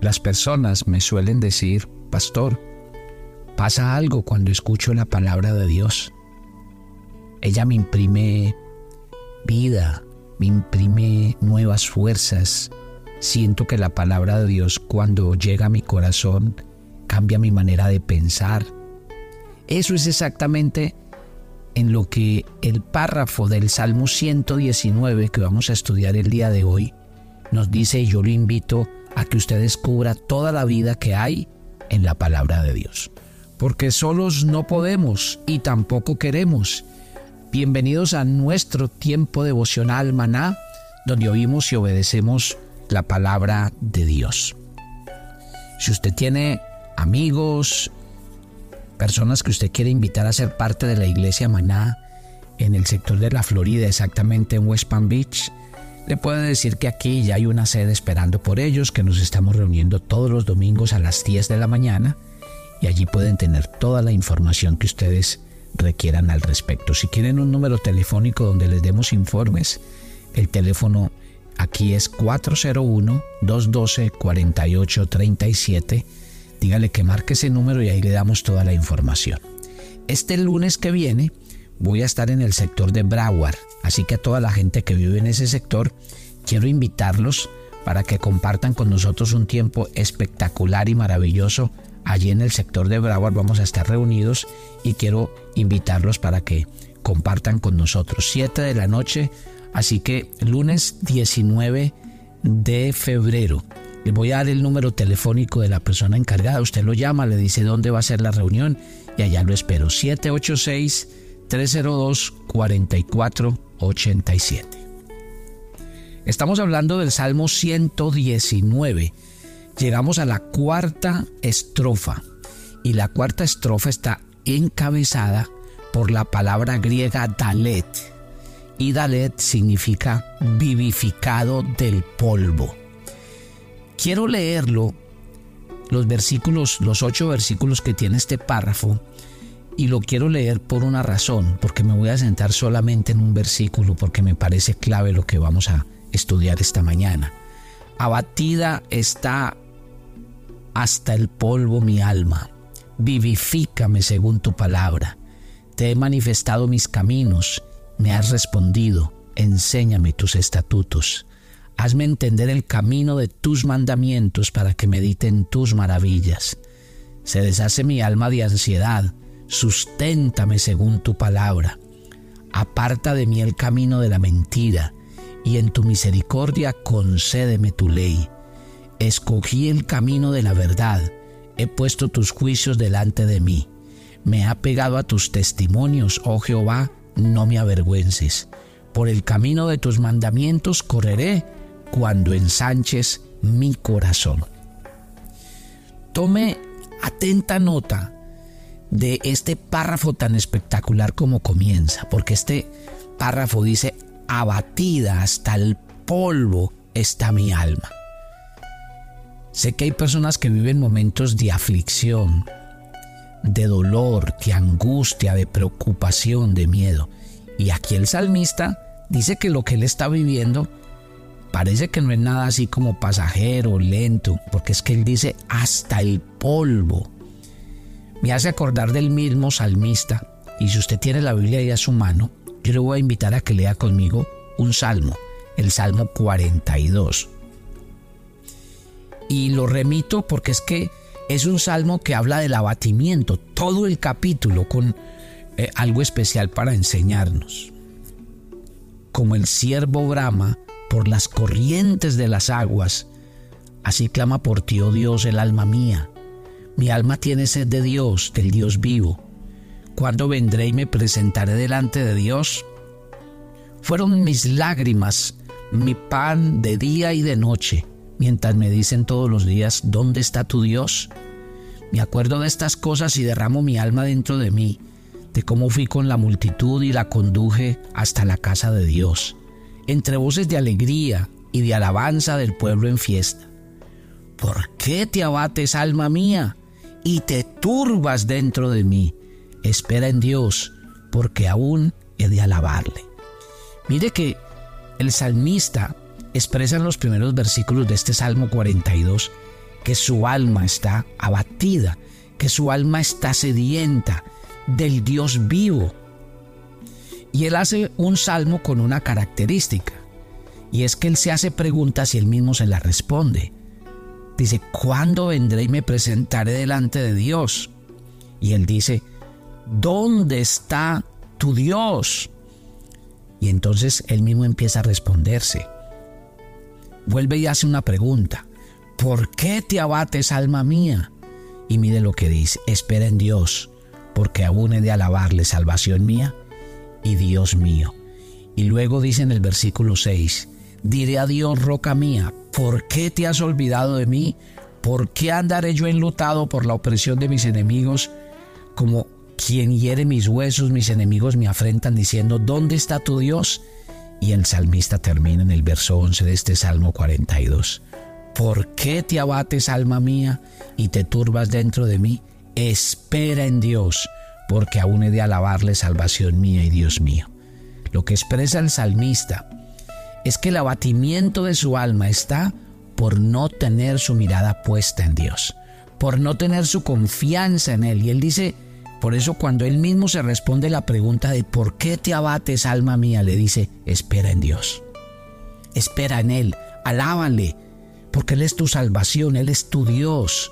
Las personas me suelen decir, pastor, pasa algo cuando escucho la palabra de Dios. Ella me imprime vida, me imprime nuevas fuerzas. Siento que la palabra de Dios cuando llega a mi corazón cambia mi manera de pensar. Eso es exactamente en lo que el párrafo del Salmo 119 que vamos a estudiar el día de hoy nos dice y yo lo invito a que usted descubra toda la vida que hay en la palabra de Dios. Porque solos no podemos y tampoco queremos. Bienvenidos a nuestro tiempo devocional maná, donde oímos y obedecemos la palabra de Dios. Si usted tiene amigos, personas que usted quiere invitar a ser parte de la iglesia maná en el sector de la Florida, exactamente en West Palm Beach, le puedo decir que aquí ya hay una sede esperando por ellos, que nos estamos reuniendo todos los domingos a las 10 de la mañana y allí pueden tener toda la información que ustedes requieran al respecto. Si quieren un número telefónico donde les demos informes, el teléfono aquí es 401-212-4837. Dígale que marque ese número y ahí le damos toda la información. Este lunes que viene voy a estar en el sector de Broward, así que a toda la gente que vive en ese sector, quiero invitarlos para que compartan con nosotros un tiempo espectacular y maravilloso. Allí en el sector de Broward vamos a estar reunidos y quiero invitarlos para que compartan con nosotros. 7 de la noche, así que lunes 19 de febrero. Le voy a dar el número telefónico de la persona encargada. Usted lo llama, le dice dónde va a ser la reunión y allá lo espero. 786 302-4487. Estamos hablando del Salmo 119. Llegamos a la cuarta estrofa y la cuarta estrofa está encabezada por la palabra griega Dalet. Y Dalet significa vivificado del polvo. Quiero leerlo, los versículos, los ocho versículos que tiene este párrafo, y lo quiero leer por una razón, porque me voy a sentar solamente en un versículo, porque me parece clave lo que vamos a estudiar esta mañana. Abatida está hasta el polvo mi alma, vivifícame según tu palabra. Te he manifestado mis caminos, me has respondido, enséñame tus estatutos. Hazme entender el camino de tus mandamientos para que medite en tus maravillas. Se deshace mi alma de ansiedad, susténtame según tu palabra. Aparta de mí el camino de la mentira, y en tu misericordia concédeme tu ley. Escogí el camino de la verdad, he puesto tus juicios delante de mí. Me ha pegado a tus testimonios, oh Jehová, no me avergüences. Por el camino de tus mandamientos correré cuando ensanches mi corazón. Tome atenta nota de este párrafo tan espectacular como comienza, porque este párrafo dice, abatida hasta el polvo está mi alma. Sé que hay personas que viven momentos de aflicción, de dolor, de angustia, de preocupación, de miedo. Y aquí el salmista dice que lo que él está viviendo parece que no es nada así como pasajero, lento, porque es que él dice hasta el polvo me hace acordar del mismo salmista. Y si usted tiene la Biblia ahí a su mano, yo le voy a invitar a que lea conmigo un salmo, el Salmo 42. Y lo remito porque es que es un salmo que habla del abatimiento, todo el capítulo con eh, algo especial para enseñarnos. Como el siervo brama por las corrientes de las aguas, así clama por ti, oh Dios, el alma mía. Mi alma tiene sed de Dios, del Dios vivo. ¿Cuándo vendré y me presentaré delante de Dios? Fueron mis lágrimas, mi pan de día y de noche, mientras me dicen todos los días, ¿dónde está tu Dios? Me acuerdo de estas cosas y derramo mi alma dentro de mí, de cómo fui con la multitud y la conduje hasta la casa de Dios, entre voces de alegría y de alabanza del pueblo en fiesta. ¿Por qué te abates, alma mía? Y te turbas dentro de mí. Espera en Dios, porque aún he de alabarle. Mire que el salmista expresa en los primeros versículos de este Salmo 42 que su alma está abatida, que su alma está sedienta del Dios vivo. Y él hace un salmo con una característica, y es que él se hace preguntas y él mismo se las responde. Dice, ¿cuándo vendré y me presentaré delante de Dios? Y él dice, ¿dónde está tu Dios? Y entonces él mismo empieza a responderse. Vuelve y hace una pregunta. ¿Por qué te abates, alma mía? Y mire lo que dice. Espera en Dios, porque aún he de alabarle salvación mía y Dios mío. Y luego dice en el versículo 6, diré a Dios, roca mía, ¿por qué te has olvidado de mí? ¿Por qué andaré yo enlutado por la opresión de mis enemigos? Como quien hiere mis huesos, mis enemigos me afrentan diciendo, ¿dónde está tu Dios? Y el salmista termina en el verso 11 de este Salmo 42. ¿Por qué te abates, alma mía, y te turbas dentro de mí? Espera en Dios, porque aún he de alabarle salvación mía y Dios mío. Lo que expresa el salmista es que el abatimiento de su alma está por no tener su mirada puesta en Dios, por no tener su confianza en Él. Y Él dice, por eso cuando él mismo se responde la pregunta de ¿por qué te abates, alma mía? Le dice, espera en Dios. Espera en Él, alábale, porque Él es tu salvación, Él es tu Dios.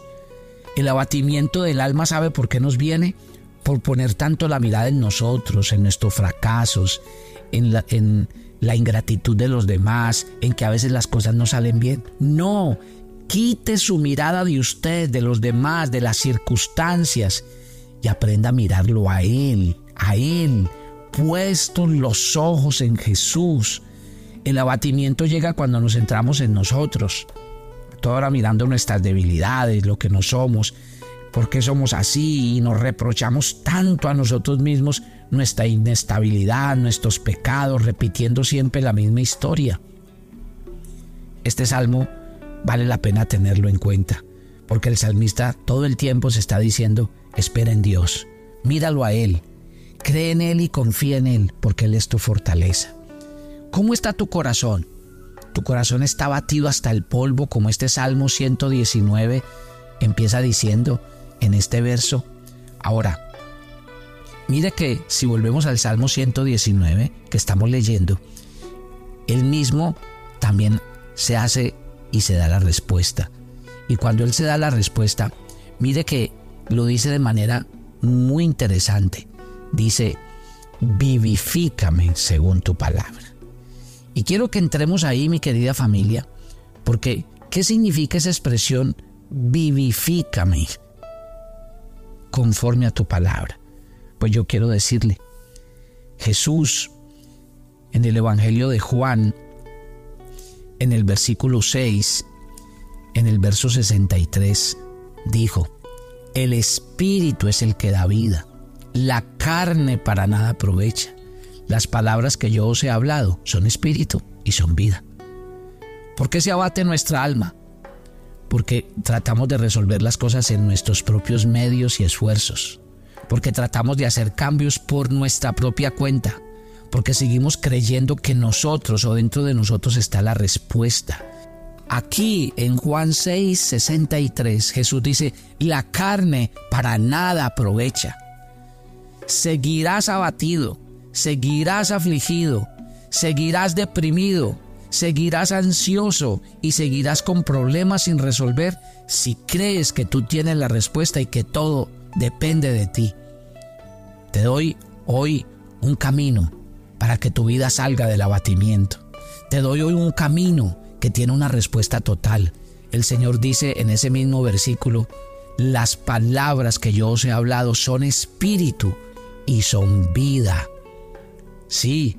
El abatimiento del alma sabe por qué nos viene, por poner tanto la mirada en nosotros, en nuestros fracasos, en la, en la ingratitud de los demás, en que a veces las cosas no salen bien. No, quite su mirada de usted, de los demás, de las circunstancias y aprenda a mirarlo a Él, a Él, puestos los ojos en Jesús. El abatimiento llega cuando nos centramos en nosotros, toda mirando nuestras debilidades, lo que no somos, por qué somos así y nos reprochamos tanto a nosotros mismos nuestra inestabilidad, nuestros pecados, repitiendo siempre la misma historia. Este salmo vale la pena tenerlo en cuenta, porque el salmista todo el tiempo se está diciendo, Espera en Dios, míralo a Él, cree en Él y confía en Él, porque Él es tu fortaleza. ¿Cómo está tu corazón? Tu corazón está batido hasta el polvo, como este Salmo 119 empieza diciendo en este verso. Ahora, mire que si volvemos al Salmo 119 que estamos leyendo, Él mismo también se hace y se da la respuesta. Y cuando Él se da la respuesta, mire que lo dice de manera muy interesante. Dice, vivifícame según tu palabra. Y quiero que entremos ahí, mi querida familia, porque ¿qué significa esa expresión vivifícame conforme a tu palabra? Pues yo quiero decirle, Jesús en el Evangelio de Juan, en el versículo 6, en el verso 63, dijo, el espíritu es el que da vida. La carne para nada aprovecha. Las palabras que yo os he hablado son espíritu y son vida. ¿Por qué se abate nuestra alma? Porque tratamos de resolver las cosas en nuestros propios medios y esfuerzos. Porque tratamos de hacer cambios por nuestra propia cuenta. Porque seguimos creyendo que nosotros o dentro de nosotros está la respuesta Aquí en Juan 6, 63 Jesús dice, la carne para nada aprovecha. Seguirás abatido, seguirás afligido, seguirás deprimido, seguirás ansioso y seguirás con problemas sin resolver si crees que tú tienes la respuesta y que todo depende de ti. Te doy hoy un camino para que tu vida salga del abatimiento. Te doy hoy un camino que tiene una respuesta total. El Señor dice en ese mismo versículo, las palabras que yo os he hablado son espíritu y son vida. Sí,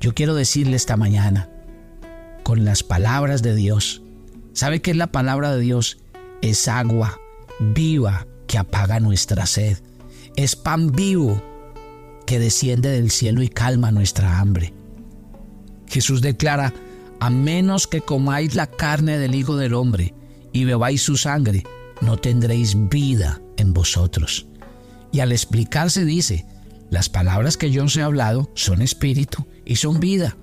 yo quiero decirle esta mañana, con las palabras de Dios, ¿sabe qué es la palabra de Dios? Es agua viva que apaga nuestra sed. Es pan vivo que desciende del cielo y calma nuestra hambre. Jesús declara, a menos que comáis la carne del Hijo del Hombre y bebáis su sangre, no tendréis vida en vosotros. Y al explicarse dice, las palabras que yo os he hablado son espíritu y son vida.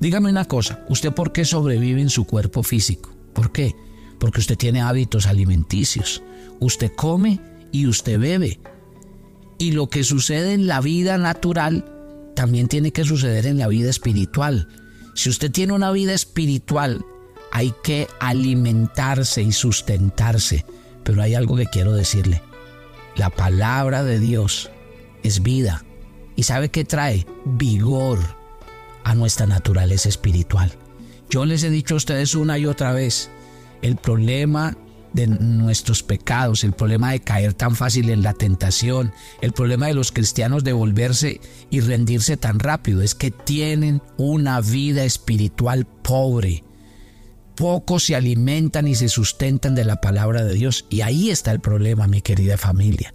Dígame una cosa, ¿usted por qué sobrevive en su cuerpo físico? ¿Por qué? Porque usted tiene hábitos alimenticios. Usted come y usted bebe. Y lo que sucede en la vida natural también tiene que suceder en la vida espiritual. Si usted tiene una vida espiritual, hay que alimentarse y sustentarse. Pero hay algo que quiero decirle. La palabra de Dios es vida. ¿Y sabe qué trae? Vigor a nuestra naturaleza espiritual. Yo les he dicho a ustedes una y otra vez, el problema de nuestros pecados, el problema de caer tan fácil en la tentación, el problema de los cristianos de volverse y rendirse tan rápido, es que tienen una vida espiritual pobre. Pocos se alimentan y se sustentan de la palabra de Dios. Y ahí está el problema, mi querida familia.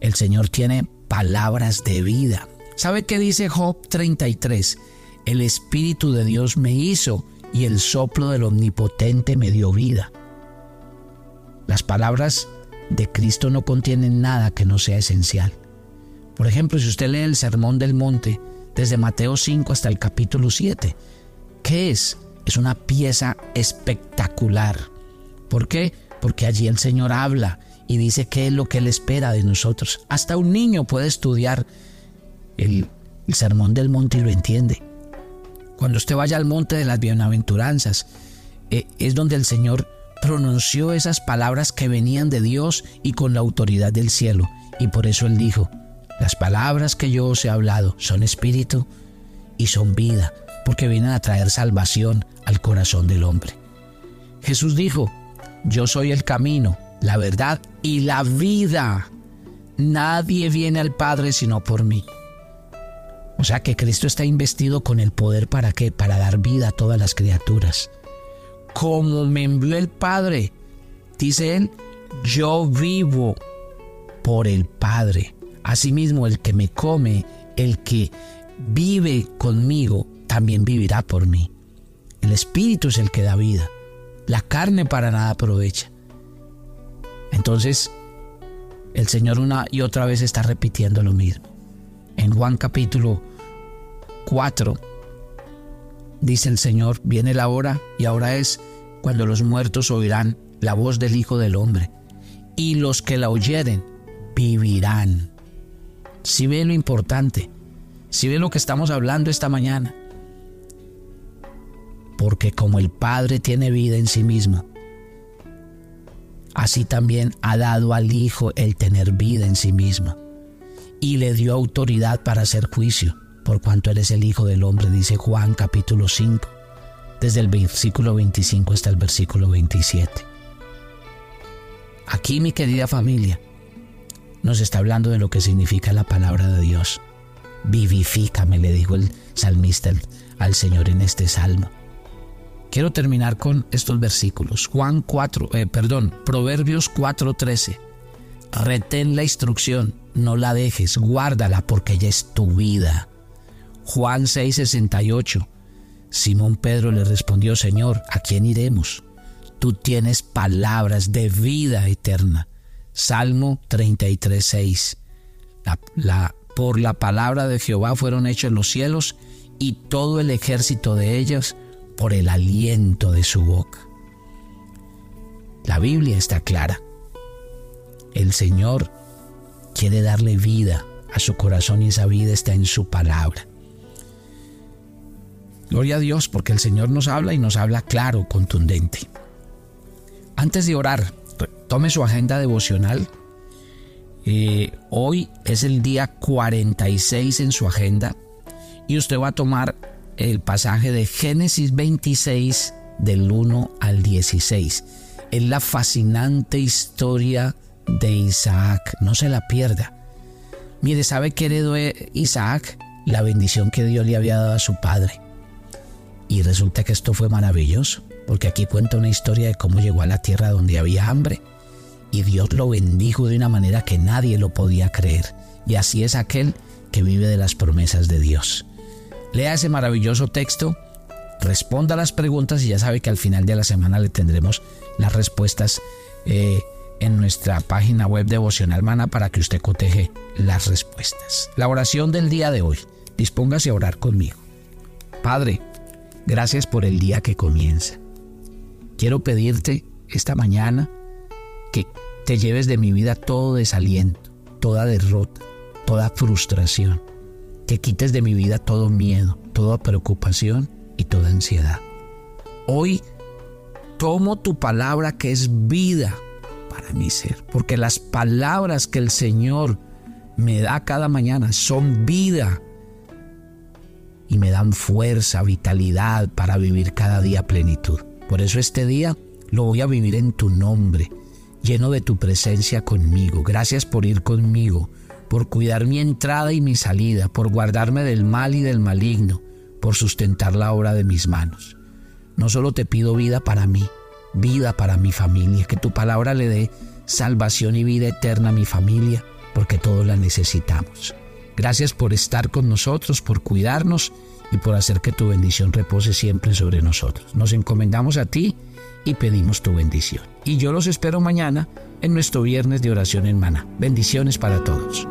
El Señor tiene palabras de vida. ¿Sabe qué dice Job 33? El Espíritu de Dios me hizo y el soplo del Omnipotente me dio vida. Las palabras de Cristo no contienen nada que no sea esencial. Por ejemplo, si usted lee el Sermón del Monte desde Mateo 5 hasta el capítulo 7, ¿qué es? Es una pieza espectacular. ¿Por qué? Porque allí el Señor habla y dice qué es lo que Él espera de nosotros. Hasta un niño puede estudiar el, Sermón del Monte y lo entiende. Cuando usted vaya al monte de las bienaventuranzas, eh, es donde el Señor pronunció esas palabras que venían de Dios y con la autoridad del cielo. Y por eso él dijo, las palabras que yo os he hablado son espíritu y son vida, porque vienen a traer salvación al corazón del hombre. Jesús dijo, yo soy el camino, la verdad y la vida. Nadie viene al Padre sino por mí. O sea que Cristo está investido con el poder para qué? Para dar vida a todas las criaturas como me envió el Padre. Dice él, yo vivo por el Padre. Asimismo, el que me come, el que vive conmigo, también vivirá por mí. El Espíritu es el que da vida. La carne para nada aprovecha. Entonces, el Señor una y otra vez está repitiendo lo mismo. En Juan capítulo 4, dice el Señor, viene la hora y ahora es cuando los muertos oirán la voz del Hijo del Hombre, y los que la oyeren vivirán. Si ve lo importante, si ve lo que estamos hablando esta mañana, porque como el Padre tiene vida en sí mismo, así también ha dado al Hijo el tener vida en sí mismo, y le dio autoridad para hacer juicio por cuanto eres el Hijo del Hombre, dice Juan capítulo 5, desde el versículo 25 hasta el versículo 27. Aquí mi querida familia nos está hablando de lo que significa la palabra de Dios. Vivifícame, le dijo el salmista al Señor en este salmo. Quiero terminar con estos versículos. Juan 4, eh, perdón, Proverbios 4:13. Retén la instrucción, no la dejes, guárdala porque ella es tu vida. Juan 6:68. Simón Pedro le respondió, Señor, ¿a quién iremos? Tú tienes palabras de vida eterna. Salmo 33:6. La, por la palabra de Jehová fueron hechos los cielos y todo el ejército de ellos por el aliento de su boca. La Biblia está clara. El Señor quiere darle vida a su corazón y esa vida está en su palabra. Gloria a Dios porque el Señor nos habla y nos habla claro, contundente. Antes de orar, tome su agenda devocional. Eh, hoy es el día 46 en su agenda y usted va a tomar el pasaje de Génesis 26 del 1 al 16. Es la fascinante historia de Isaac. No se la pierda. Mire, ¿sabe qué heredó Isaac? La bendición que Dios le había dado a su padre. Y resulta que esto fue maravilloso, porque aquí cuenta una historia de cómo llegó a la tierra donde había hambre y Dios lo bendijo de una manera que nadie lo podía creer. Y así es aquel que vive de las promesas de Dios. Lea ese maravilloso texto, responda a las preguntas y ya sabe que al final de la semana le tendremos las respuestas eh, en nuestra página web devocional mana para que usted coteje las respuestas. La oración del día de hoy. Dispóngase a orar conmigo. Padre, Gracias por el día que comienza. Quiero pedirte esta mañana que te lleves de mi vida todo desaliento, toda derrota, toda frustración, que quites de mi vida todo miedo, toda preocupación y toda ansiedad. Hoy tomo tu palabra que es vida para mi ser, porque las palabras que el Señor me da cada mañana son vida y me dan fuerza, vitalidad para vivir cada día plenitud. Por eso este día lo voy a vivir en tu nombre, lleno de tu presencia conmigo. Gracias por ir conmigo, por cuidar mi entrada y mi salida, por guardarme del mal y del maligno, por sustentar la obra de mis manos. No solo te pido vida para mí, vida para mi familia, que tu palabra le dé salvación y vida eterna a mi familia, porque todos la necesitamos. Gracias por estar con nosotros, por cuidarnos y por hacer que tu bendición repose siempre sobre nosotros. Nos encomendamos a ti y pedimos tu bendición. Y yo los espero mañana en nuestro viernes de oración en Mana. Bendiciones para todos.